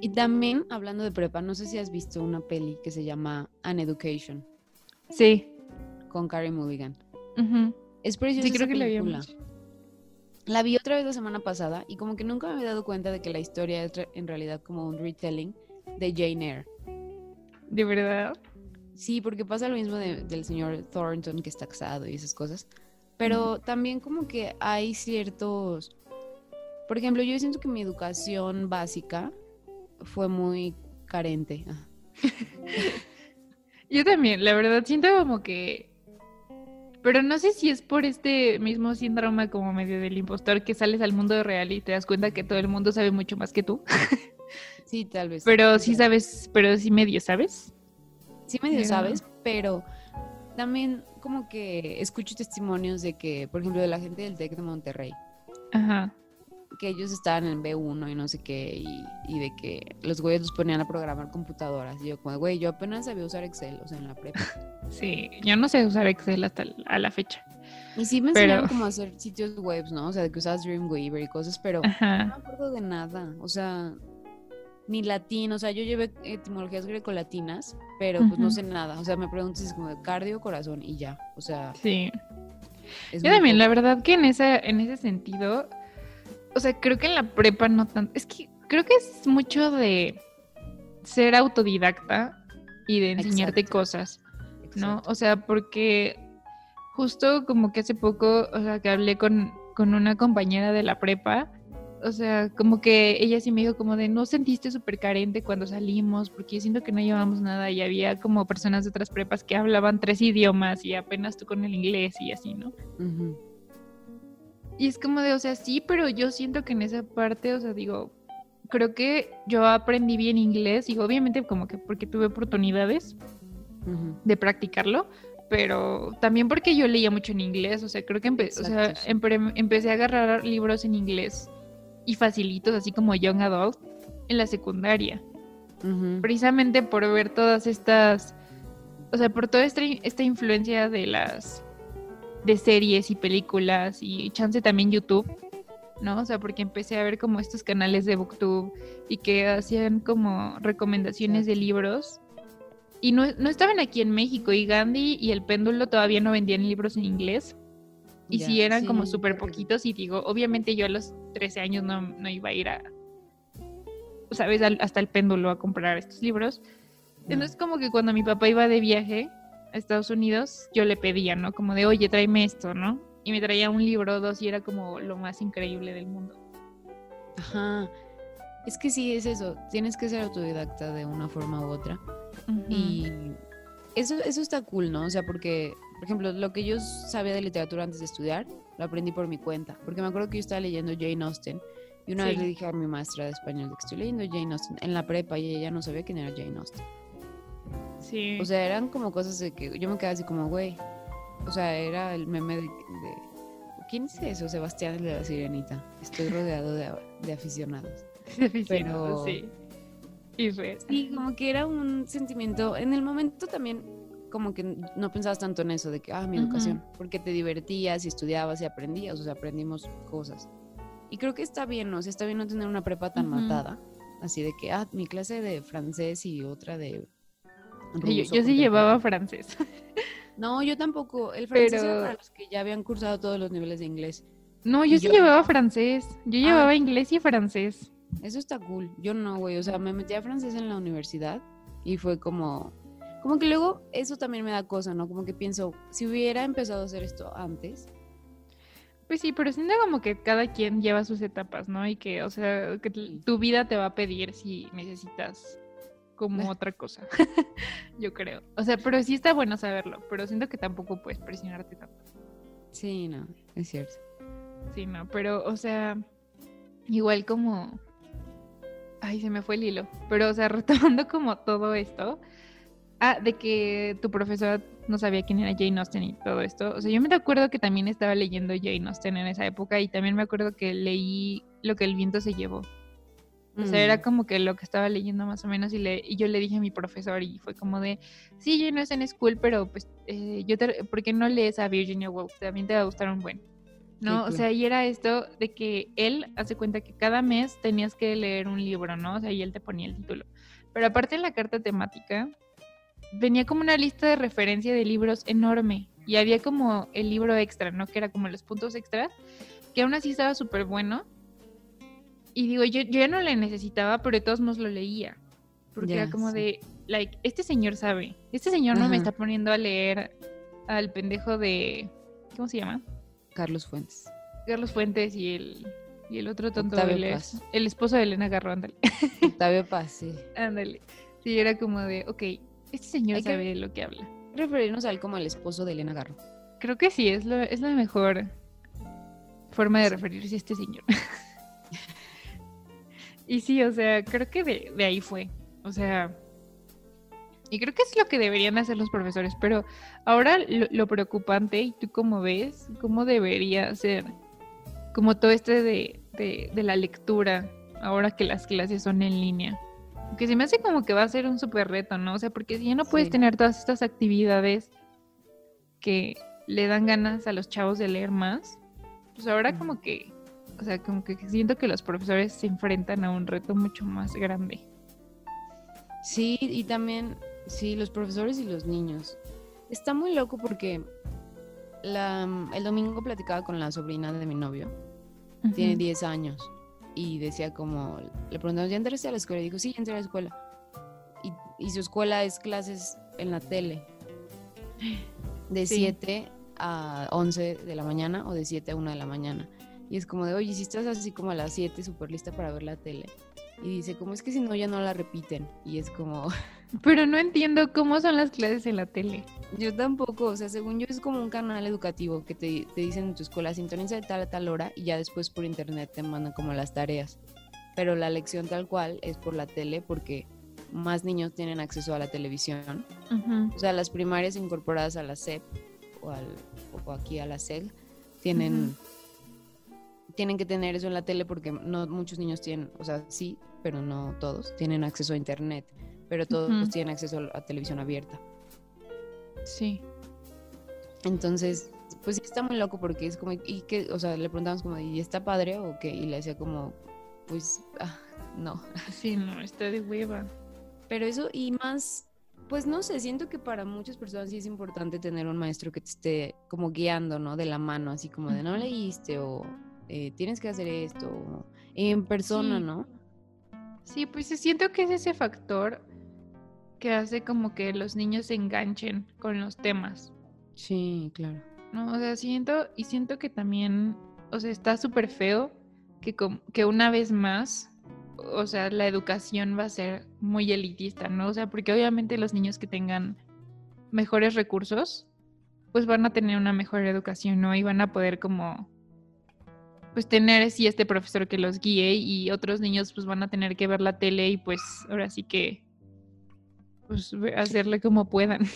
Y también, hablando de prepa, no sé si has visto una peli que se llama An Education Sí. con Carey Mulligan. ujú. Es preciosa Sí, creo esa que la película. habíamos. La vi otra vez la semana pasada y como que nunca me había dado cuenta de que la historia es en realidad como un retelling de Jane Eyre. ¿De verdad? Sí, porque pasa lo mismo del señor Thornton que está casado y esas cosas. Pero también como que hay ciertos... Por ejemplo, yo siento que mi educación básica fue muy carente. [laughs] Yo también, la verdad, siento como que pero no sé si es por este mismo síndrome como medio del impostor que sales al mundo real y te das cuenta que todo el mundo sabe mucho más que tú. [laughs] Sí, tal vez. Pero sí sabes, pero sí medio sabes. Sí medio sabes, pero también como que escucho testimonios de que, por ejemplo, de la gente del TEC de Monterrey. Ajá que ellos estaban en B1 y no sé qué, y, de que los güeyes los ponían a programar computadoras. Y yo, como, güey, yo apenas sabía usar Excel, o sea, en la prepa. Sí, yo no sé usar Excel hasta a la fecha. Y sí me enseñaron como hacer sitios web, ¿no? O sea, de que usabas Dreamweaver y cosas, pero no me acuerdo de nada. O sea, ni latín, o sea, yo llevé etimologías grecolatinas, pero pues no sé nada. O sea, me preguntas si es como de cardio, corazón y ya. O sea. Sí. Yo también, la verdad que en ese, en ese sentido, o sea, creo que en la prepa no tanto. Es que creo que es mucho de ser autodidacta y de enseñarte cosas, ¿no? O sea, porque justo como que hace poco, o sea, que hablé con, con una compañera de la prepa, o sea, como que ella sí me dijo como de, no sentiste súper carente cuando salimos, porque yo siento que no llevamos nada y había como personas de otras prepas que hablaban tres idiomas y apenas tú con el inglés y así, ¿no? Y es como de, o sea, sí, pero yo siento que en esa parte, o sea, digo, creo que yo aprendí bien inglés y obviamente como que porque tuve oportunidades de practicarlo, pero también porque yo leía mucho en inglés, o sea, creo que o sea, empecé a agarrar libros en inglés y facilitos, así como Young Adult, en la secundaria. Precisamente por ver todas estas, o sea, por toda esta influencia de las de series y películas y chance también YouTube, ¿no? O sea, porque empecé a ver como estos canales de Booktube y que hacían como recomendaciones de libros. Y no, estaban aquí en México y Gandhi y El Péndulo todavía no vendían libros en inglés. Y si eran como súper poquitos y digo, obviamente yo a los 13 años no, no iba a ir a, ¿sabes? Hasta el péndulo a comprar estos libros. Entonces como que cuando mi papá iba de viaje, Estados Unidos, yo le pedía, ¿no? Como de, oye, tráeme esto, ¿no? Y me traía un libro o dos y era como lo más increíble del mundo. Ajá. Es que sí, es eso. Tienes que ser autodidacta de una forma u otra. Y eso, eso está cool, ¿no? O sea, porque, por ejemplo, lo que yo sabía de literatura antes de estudiar, lo aprendí por mi cuenta. Porque me acuerdo que yo estaba leyendo Jane Austen. Y una vez le dije a mi maestra de español que estoy leyendo Jane Austen en la prepa y ella no sabía quién era Jane Austen. O sea, eran como cosas de que yo me quedaba así como, güey. O sea, era el meme de, ¿Quién es eso? Sebastián de la Sirenita. Estoy rodeado de, aficionados. De aficionados, [laughs] sí. Y Sí, como que era un sentimiento. En el momento también, como que no pensabas tanto en eso, de que, ah, mi educación. Porque te divertías y estudiabas y aprendías. O sea, aprendimos cosas. Y creo que está bien, ¿no? O sea, está bien no tener una prepa tan matada. Así de que, ah, mi clase de francés y otra de yo, sí llevaba francés. [laughs] No, yo tampoco. El francés era para los que ya habían cursado todos los niveles de inglés. No, yo sí llevaba francés. Yo llevaba ah. inglés y francés. Eso está cool. Yo no, güey. O sea, me metí a francés en la universidad y fue como. Como que luego eso también me da cosa, ¿no? Como que pienso, si hubiera empezado a hacer esto antes. Pues sí, pero siento como que cada quien lleva sus etapas, ¿no? Y que, o sea, que tu vida te va a pedir si necesitas como [laughs] otra cosa, [laughs] yo creo. O sea, pero sí está bueno saberlo, pero siento que tampoco puedes presionarte tanto. Sí, no, es cierto. Sí, no, pero, o sea, igual como... Ay, se me fue el hilo. Pero, o sea, [laughs] retomando como todo esto. Ah, de que tu profesora no sabía quién era Jane Austen y todo esto. O sea, yo me acuerdo que también estaba leyendo Jane Austen en esa época y también me acuerdo que leí lo que el viento se llevó. O sea, era mm. como que lo que estaba leyendo más o menos y, le, y yo le dije a mi profesor y fue como de, sí, yo no es en school, pero pues eh, yo te, ¿por qué no lees a Virginia Woolf? También te va a gustar un buen. ¿No? O sea, y era esto de que él hace cuenta que cada mes tenías que leer un libro, ¿no? O sea, y él te ponía el título. Pero aparte en la carta temática, venía como una lista de referencia de libros enorme. Y había como el libro extra, ¿no? Que era como los puntos extras que aún así estaba súper bueno. Y digo, yo, yo ya no le necesitaba, pero de todos modos lo leía. Porque era como sí. de, like, este señor sabe. Este señor no me está poniendo a leer al pendejo de. ¿Cómo se llama? Carlos Fuentes. Carlos Fuentes y el, y el otro tonto. Octavio el, es- Paz. el esposo de Elena Garro, ándale. [laughs] Octavio Paz, sí. ándale. Sí, era como de, ok, este señor Hay que- sabe de lo que habla. Referirnos a él como el esposo de Elena Garro. Creo que sí, es, lo, es la mejor forma de referirse a este señor. [laughs] y sí, o sea, creo que de, de ahí fue. O sea, y creo que es lo que deberían hacer los profesores, pero ahora lo, lo preocupante, y tú cómo ves, cómo debería ser como todo este de, de, de la lectura, ahora que las clases son en línea. Que se me hace como que va a ser un súper reto, ¿no? O sea, porque si ya no puedes Sí. tener todas estas actividades que le dan ganas a los chavos de leer más, pues ahora como que, o sea, como que siento que los profesores se enfrentan a un reto mucho más grande. Sí, y también, sí, los profesores y los niños. Está muy loco porque la, el domingo platicaba con la sobrina de mi novio, tiene Ujú. 10 años, y decía como, le preguntamos, ¿ya entraste a la escuela? Y dijo, sí, ya entré a la escuela. Y, y su escuela es clases en la tele, de Sí. 7 a 11 de la mañana o de 7 a 1 de la mañana. Y es como de, oye, si estás así como a las 7, súper lista para ver la tele. Y dice, como es que si no, ya no la repiten. Y es como, [laughs] Pero no entiendo cómo son las clases en la tele. Yo tampoco, o sea, según yo es como un canal educativo que te, te dicen en tu escuela, sintoniza de tal a tal hora y ya después por internet te mandan como las tareas. Pero la lección tal cual es por la tele porque más niños tienen acceso a la televisión. O sea, las primarias incorporadas a la SEP o, al, o aquí a la SEG tienen, tienen que tener eso en la tele porque no muchos niños tienen, o sea, sí, pero no todos, tienen acceso a internet, pero todos Ujú. tienen acceso a televisión abierta. Sí. Entonces, pues sí está muy loco porque es como, ¿y qué? O sea, le preguntamos como, ¿y está padre o qué? Y le decía como, pues, ah, no. [laughs] Sí, no, está de hueva. Pero eso, y más, pues no sé, siento que para muchas personas sí es importante tener un maestro que te esté como guiando, ¿no? De la mano, así como de no leíste o eh, tienes que hacer esto, en persona, Sí. ¿no? Sí, pues siento que es ese factor que hace como que los niños se enganchen con los temas. Sí, claro. No, o sea, siento y siento que también, o sea, está súper feo que, que una vez más, o sea, la educación va a ser muy elitista, ¿no? O sea, porque obviamente los niños que tengan mejores recursos, pues van a tener una mejor educación, ¿no? Y van a poder como, pues tener sí este profesor que los guíe y otros niños pues van a tener que ver la tele y pues ahora sí que, pues hacerle como puedan.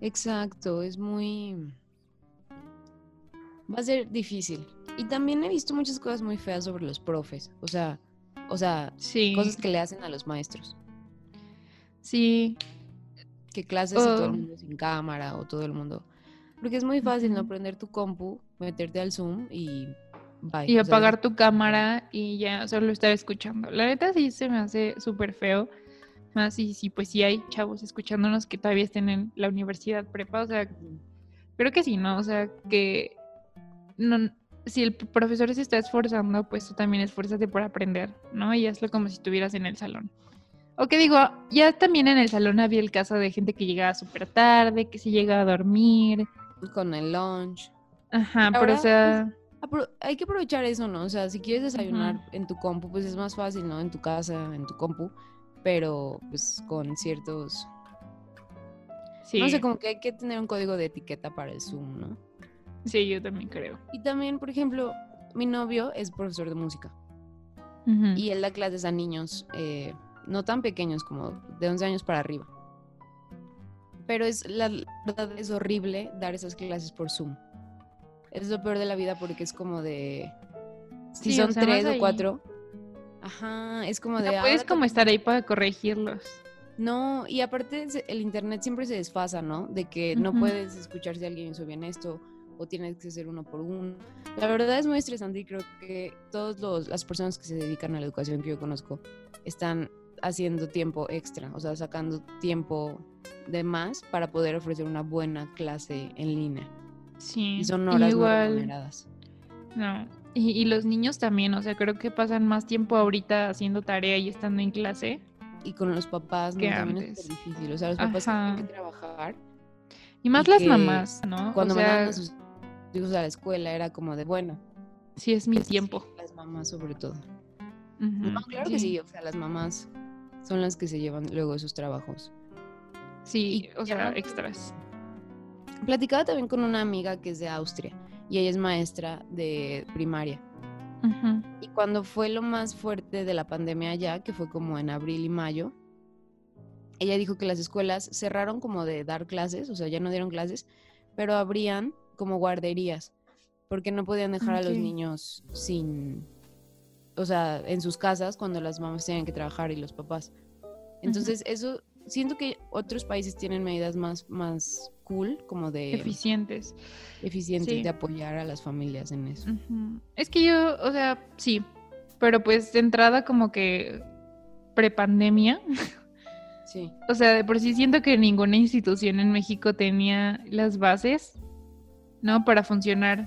Exacto, es muy... Va a ser difícil. Y también he visto muchas cosas muy feas sobre los profes. O sea, o sea, Sí, cosas que le hacen a los maestros. sí, Que clases y todo el Oh. mundo sin cámara o todo el mundo. Porque es muy fácil, ¿no? Prender tu compu, meterte al Zoom y bye. Y o sea, apagar tu cámara y ya solo estar escuchando. La neta sí se me hace súper feo. Más y si pues sí hay chavos escuchándonos que todavía estén en la universidad prepa. O sea, creo que sí, ¿no? O sea, que no, si el profesor se está esforzando, pues tú también esfuérzate por aprender, ¿no? Y hazlo como si estuvieras en el salón. O que digo, ya también en el salón había el caso de gente que llegaba súper tarde, que se llegaba a dormir. Con el lunch. Ajá, pero o sea, hay que aprovechar eso, ¿no? O sea, si quieres desayunar en tu compu, pues es más fácil, ¿no? En tu casa, en tu compu. Pero pues con ciertos... sí, No sé, como que hay que tener un código de etiqueta para el Zoom, ¿no? sí, yo también creo. Y también, por ejemplo, mi novio es profesor de música. Y él da clases a niños eh, no tan pequeños como de 11 años para arriba. Pero es la verdad es horrible dar esas clases por Zoom. Es lo peor de la vida porque es como de si Sí, o son sea, tres o cuatro. Ajá, es como No de puedes ahora como estar ahí para corregirlos. No, y aparte el internet siempre se desfasa, ¿no? De que no puedes escuchar si alguien hizo bien esto o tienes que hacer uno por uno. La verdad es muy estresante y creo que todas las personas que se dedican a la educación que yo conozco están haciendo tiempo extra, o sea, sacando tiempo de más para poder ofrecer una buena clase en línea. Sí. Y son horas no igual. remuneradas. No. Y, y los niños también, o sea, creo que pasan más tiempo ahorita haciendo tarea y estando en clase. Y con los papás, ¿no? También es súper difícil. O sea, los papás Ajá. tienen que trabajar. Y más Y las mamás, ¿no? O Cuando sea, mandaban a sus hijos a la escuela era como de, bueno, sí es mi tiempo. las mamás sobre todo. No, claro que sí, o sea, las mamás son las que se llevan luego esos trabajos. Sí, Y o sea, no- extras. Platicaba también con una amiga que es de Austria y ella es maestra de primaria. Ujú, Y cuando fue lo más fuerte de la pandemia allá, que fue como en abril y mayo, ella dijo que las escuelas cerraron como de dar clases, o sea, ya no dieron clases, pero abrían como guarderías, porque no podían dejar a los niños sin, o sea, en sus casas cuando las mamás tenían que trabajar y los papás. Entonces, eso, siento que otros países tienen medidas más, más cool, como de Eficientes. eficientes sí. de apoyar a las familias en eso. Es que yo, o sea, sí, pero pues de entrada como que prepandemia, Sí, o sea, de por sí siento que ninguna institución en México tenía las bases, ¿no? Para funcionar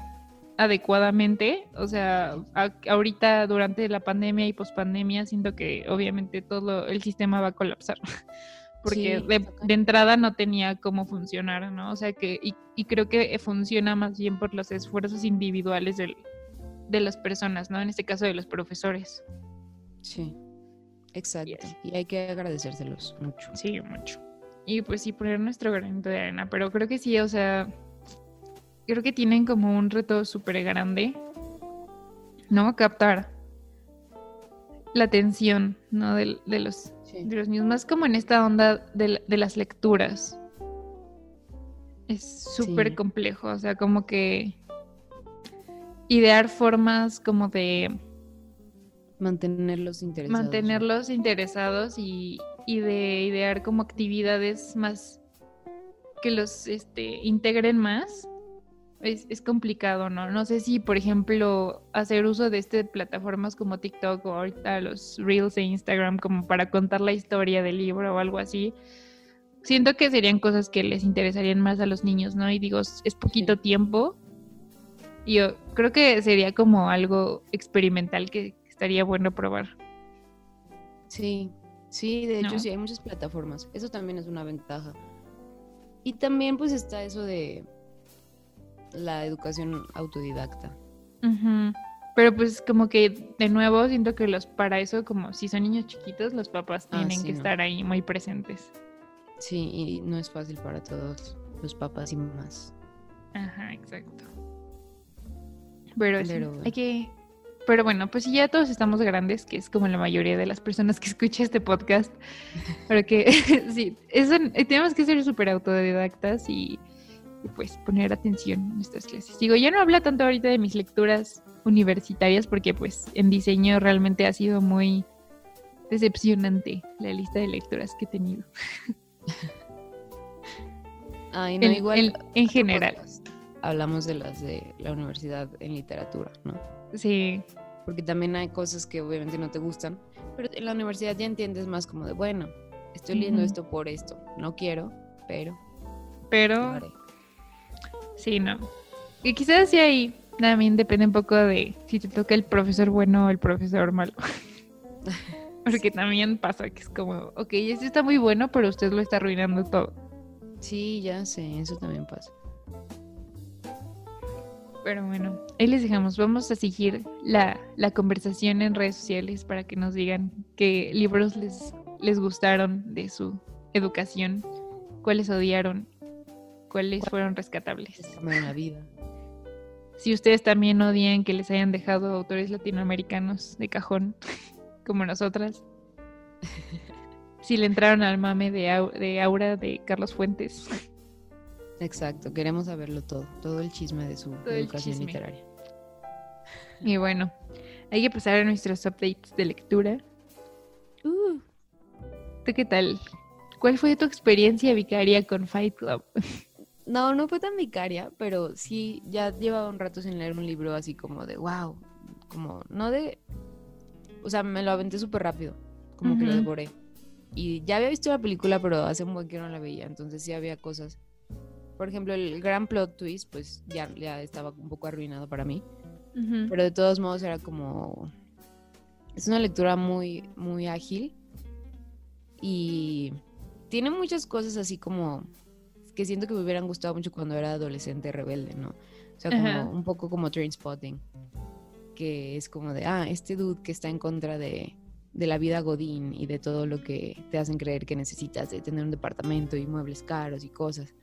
adecuadamente, o sea, a- ahorita durante la pandemia y pospandemia siento que obviamente todo el sistema va a colapsar. Porque Sí, de, entrada no tenía cómo funcionar, ¿no? O sea que, y, y creo que funciona más bien por los esfuerzos individuales del- de las personas, ¿no? En este caso de los profesores. sí, exacto. Yes. Y hay que agradecérselos mucho. Sí, mucho. Y pues sí, poner nuestro granito de arena, pero creo que sí, o sea, creo que tienen como un reto súper grande, ¿no? Captar la atención, ¿no? De, de los, Sí. de los niños, más como en esta onda de, de las lecturas. Es súper Sí. complejo, o sea, como que idear formas como de Mantenerlos interesados. mantenerlos interesados y, y de idear como actividades más que los este, integren más. Es, es complicado, ¿no? No sé si, por ejemplo, hacer uso de este plataformas como TikTok o ahorita los Reels de Instagram como para contar la historia del libro o algo así. Siento que serían cosas que les interesarían más a los niños, ¿no? Y digo, es poquito Sí. tiempo. Y yo creo que sería como algo experimental que estaría bueno probar. Sí, sí, de hecho ¿No? sí, hay muchas plataformas. Eso también es una ventaja. Y también pues está eso de la educación autodidacta. Pero pues como que de nuevo siento que los para eso como si son niños chiquitos los papás Ah, tienen sí, que no. estar ahí muy presentes. Sí, y no es fácil para todos los papás y mamás. Ajá, exacto. Pero, sí, Pero bueno. hay que pero bueno, pues si ya todos estamos grandes, que es como la mayoría de las personas que [laughs] escucha este podcast, pero que [laughs] sí, eso, tenemos que ser súper autodidactas y, pues poner atención en nuestras clases. Digo, yo no hablo tanto ahorita de mis lecturas universitarias porque pues en diseño realmente ha sido muy decepcionante la lista de lecturas que he tenido. [laughs] Ay, no, en, igual. en- general. Hablamos de las de la universidad en literatura, ¿no? Sí, Porque también hay cosas que obviamente no te gustan, pero en la universidad ya entiendes más como de, bueno, estoy leyendo esto por esto. No quiero, pero pero. Sí, no. Y quizás sí ahí también depende un poco de si te toca el profesor bueno o el profesor malo. [laughs] Porque también pasa que es como, ok, este está muy bueno, pero usted lo está arruinando todo. Sí, ya sé, eso también pasa. Pero bueno, ahí les dejamos. Vamos a seguir la, la conversación en redes sociales para que nos digan qué libros les, les gustaron de su educación, cuáles odiaron, cuáles fueron rescatables. La vida. Si ustedes también odian que les hayan dejado autores latinoamericanos de cajón, [laughs] como nosotras. [laughs] Si le entraron al mame de, Au- de Aura de Carlos Fuentes. Exacto, queremos saberlo todo, todo el chisme de su educación literaria. Y bueno, hay que pasar a nuestros updates de lectura. Uh, ¿Tú qué tal? ¿Cuál fue tu experiencia vicaria con Fight Club? [laughs] no, no fue tan vicaria, pero sí, ya llevaba un rato sin leer un libro así como de wow, como no de, o sea, me lo aventé súper rápido, como que lo devoré. Y ya había visto la película, pero hace un buen que no la veía, entonces sí había cosas. Por ejemplo, el gran plot twist, pues ya, ya estaba un poco arruinado para mí. Pero de todos modos era como... Es una lectura muy, muy ágil y tiene muchas cosas así como que siento que me hubieran gustado mucho cuando era adolescente rebelde, ¿no? O sea, como Ajá. un poco como Trainspotting, que es como de, ah, este dude que está en contra de, de la vida godín y de todo lo que te hacen creer que necesitas, de tener un departamento y muebles caros y cosas.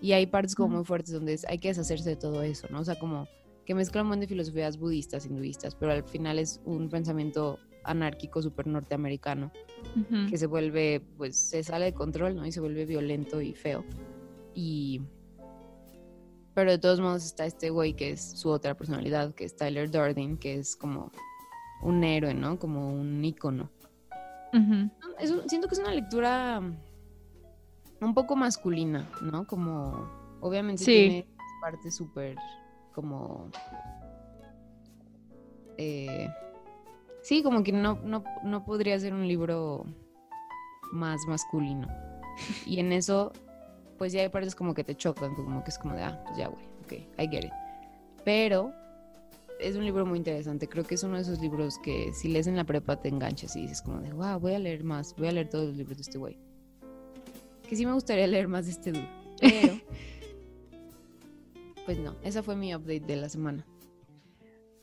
Y hay partes como muy fuertes donde es- hay que deshacerse de todo eso, ¿no? O sea, como que mezcla un montón de filosofías budistas, hinduistas, pero al final es un pensamiento anárquico súper norteamericano Ujú. que se vuelve, pues se sale de control, ¿no? Y se vuelve violento y feo. Y... Pero de todos modos está este güey que es su otra personalidad, que es Tyler Durden, que es como un héroe, ¿no? Como un ícono. Es un- siento que es una lectura un poco masculina, ¿no? Como, obviamente Sí. tiene partes súper como... eh, sí, como que no, no, no podría ser un libro más masculino. Y en eso, pues ya hay partes como que te chocan, como que es como de, ah, pues ya, güey, ok, I get it. Pero es un libro muy interesante. Creo que es uno de esos libros que si lees en la prepa te enganchas y dices como de, wow, voy a leer más, voy a leer todos los libros de este güey. Que sí me gustaría leer más de este dude. Pero, [laughs] pues no, esa fue mi update de la semana.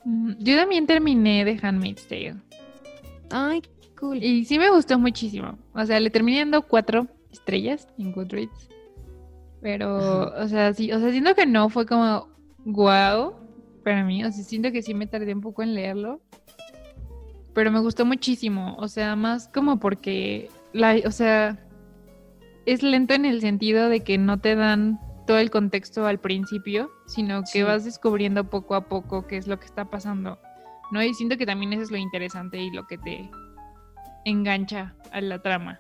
Mm, Yo también terminé de Handmaid's Tale. Ay, qué cool. Y sí me gustó muchísimo. O sea, le terminé dando cuatro estrellas en Goodreads. Pero, o sea, sí, o sea, siento que no fue como wow para mí. O sea, siento que sí me tardé un poco en leerlo. Pero me gustó muchísimo. O sea, más como porque la, o sea, es lento en el sentido de que no te dan todo el contexto al principio, sino que Sí. vas descubriendo poco a poco qué es lo que está pasando. ¿no? Y siento que también eso es lo interesante y lo que te engancha a la trama,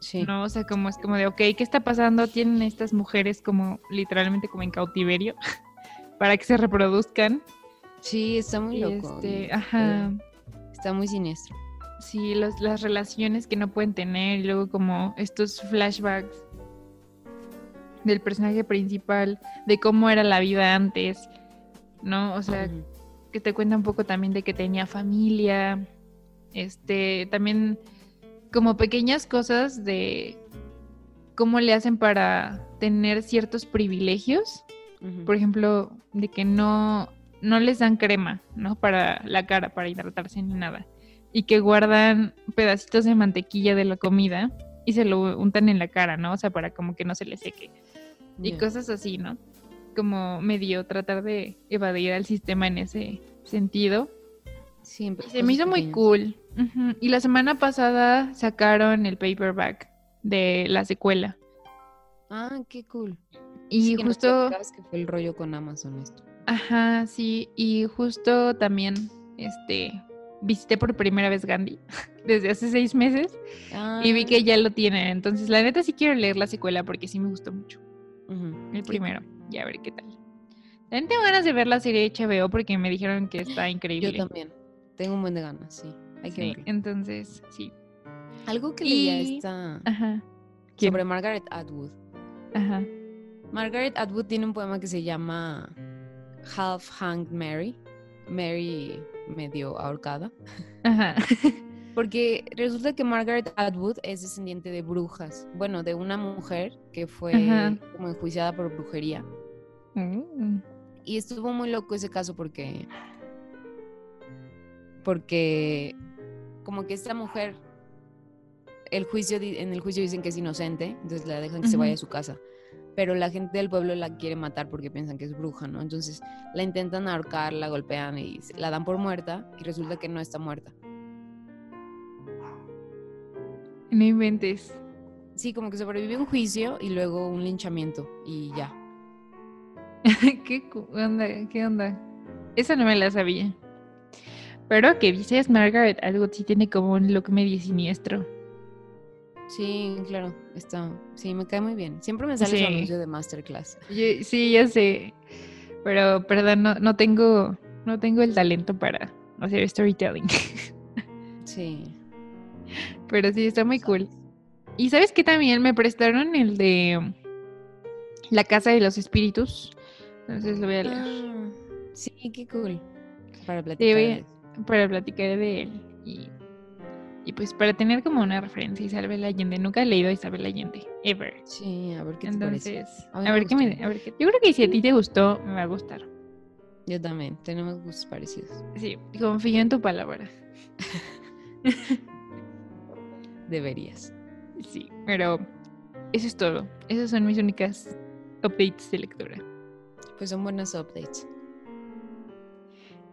Sí. ¿no? O sea, como es como de, ok, ¿qué está pasando? Tienen estas mujeres como literalmente como en cautiverio [laughs] para que se reproduzcan. Sí, está muy loco. este, ajá, Está muy siniestro. sí, los- las relaciones que no pueden tener y luego como estos flashbacks del personaje principal, de cómo era la vida antes, ¿no? O sea, que te cuenta un poco también de que tenía familia, este, también como pequeñas cosas de cómo le hacen para tener ciertos privilegios, por ejemplo, de que no, no les dan crema, ¿no? Para la cara, para hidratarse ni nada, y que guardan pedacitos de mantequilla de la comida y se lo untan en la cara, ¿no? O sea, para como que no se les seque y cosas así, ¿no? Como medio tratar de evadir al sistema en ese sentido. Siempre Y se me hizo muy cool. Y la semana pasada sacaron el paperback de la secuela. Ah, qué cool. Y Sí, justo, que fue el rollo con Amazon esto. ajá, sí, y justo también, este, visité por primera vez Gandhi [laughs] desde hace seis meses y vi Ah, que ya lo tienen. Entonces, la neta sí quiero leer la secuela porque sí me gustó mucho. El primero, ya a ver qué tal. También tengo ganas de ver la serie de HBO porque me dijeron que está Yo increíble. también. Tengo un buen de ganas, sí. Hay que Sí, verlo. entonces, sí. Algo que leía esta Ajá. ¿Quién? sobre Margaret Atwood. Ajá. Margaret Atwood tiene un poema que se llama Half Hanged Mary. Mary medio ahorcada. Ajá. [laughs] Porque resulta que Margaret Atwood es descendiente de brujas. Bueno, de una mujer que fue Ajá. como enjuiciada por brujería. Mm. Y estuvo muy loco ese caso porque. Porque. Como que esta mujer. El juicio, en el juicio dicen que es inocente, entonces la dejan que se vaya a su casa. Pero la gente del pueblo la quiere matar porque piensan que es bruja, ¿no? Entonces la intentan ahorcar, la golpean y la dan por muerta y resulta que no está muerta. No inventes. Sí, como que sobrevivió un juicio y luego un linchamiento y ya. [laughs] ¿Qué onda? ¿Qué onda? Esa no me la sabía. Pero que dices Margaret algo sí tiene como un look medio siniestro. Sí, claro, está. Sí, me cae muy bien. Siempre me sale su Sí. anuncio de masterclass. Yo- sí, ya sé. Pero, perdón, no, no tengo, no tengo el talento para hacer storytelling. [laughs] Sí. Pero sí, está muy cool. Y sabes que también me prestaron el de La Casa de los Espíritus. Entonces lo voy a leer. Ah, sí, qué cool. Para Sí, platicar. voy para platicar de él. Y, y pues para tener como una referencia, Isabel Allende. Nunca he leído a Isabel Allende, ever. Sí, a ver qué te parece. Entonces, A ver qué me, a ver qué. Yo creo que si a ti te gustó, me va a gustar. Yo también, tenemos gustos parecidos. Sí, confío en tu palabra. Deberías. Sí, pero eso es todo. Esas son mis únicas updates de lectura. Pues son buenos updates.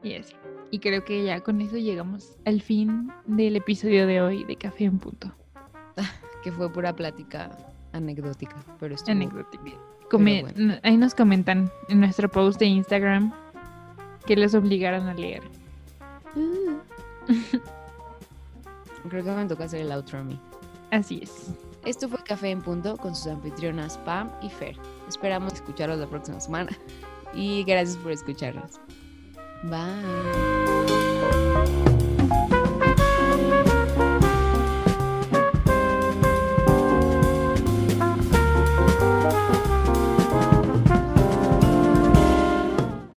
Y así. Y creo que ya con eso llegamos al fin del episodio de hoy de Café en Punto. [laughs] Que fue pura plática anecdótica, pero estuvo Anecdótica. Come- bueno. Ahí nos comentan en nuestro post de Instagram que les obligaron a leer. [laughs] Creo que me toca hacer el outro a mí. Así es. Esto fue Café en Punto con sus anfitrionas Pam y Fer. Esperamos escucharlos la próxima semana. [laughs] Y gracias por escucharnos. Bye.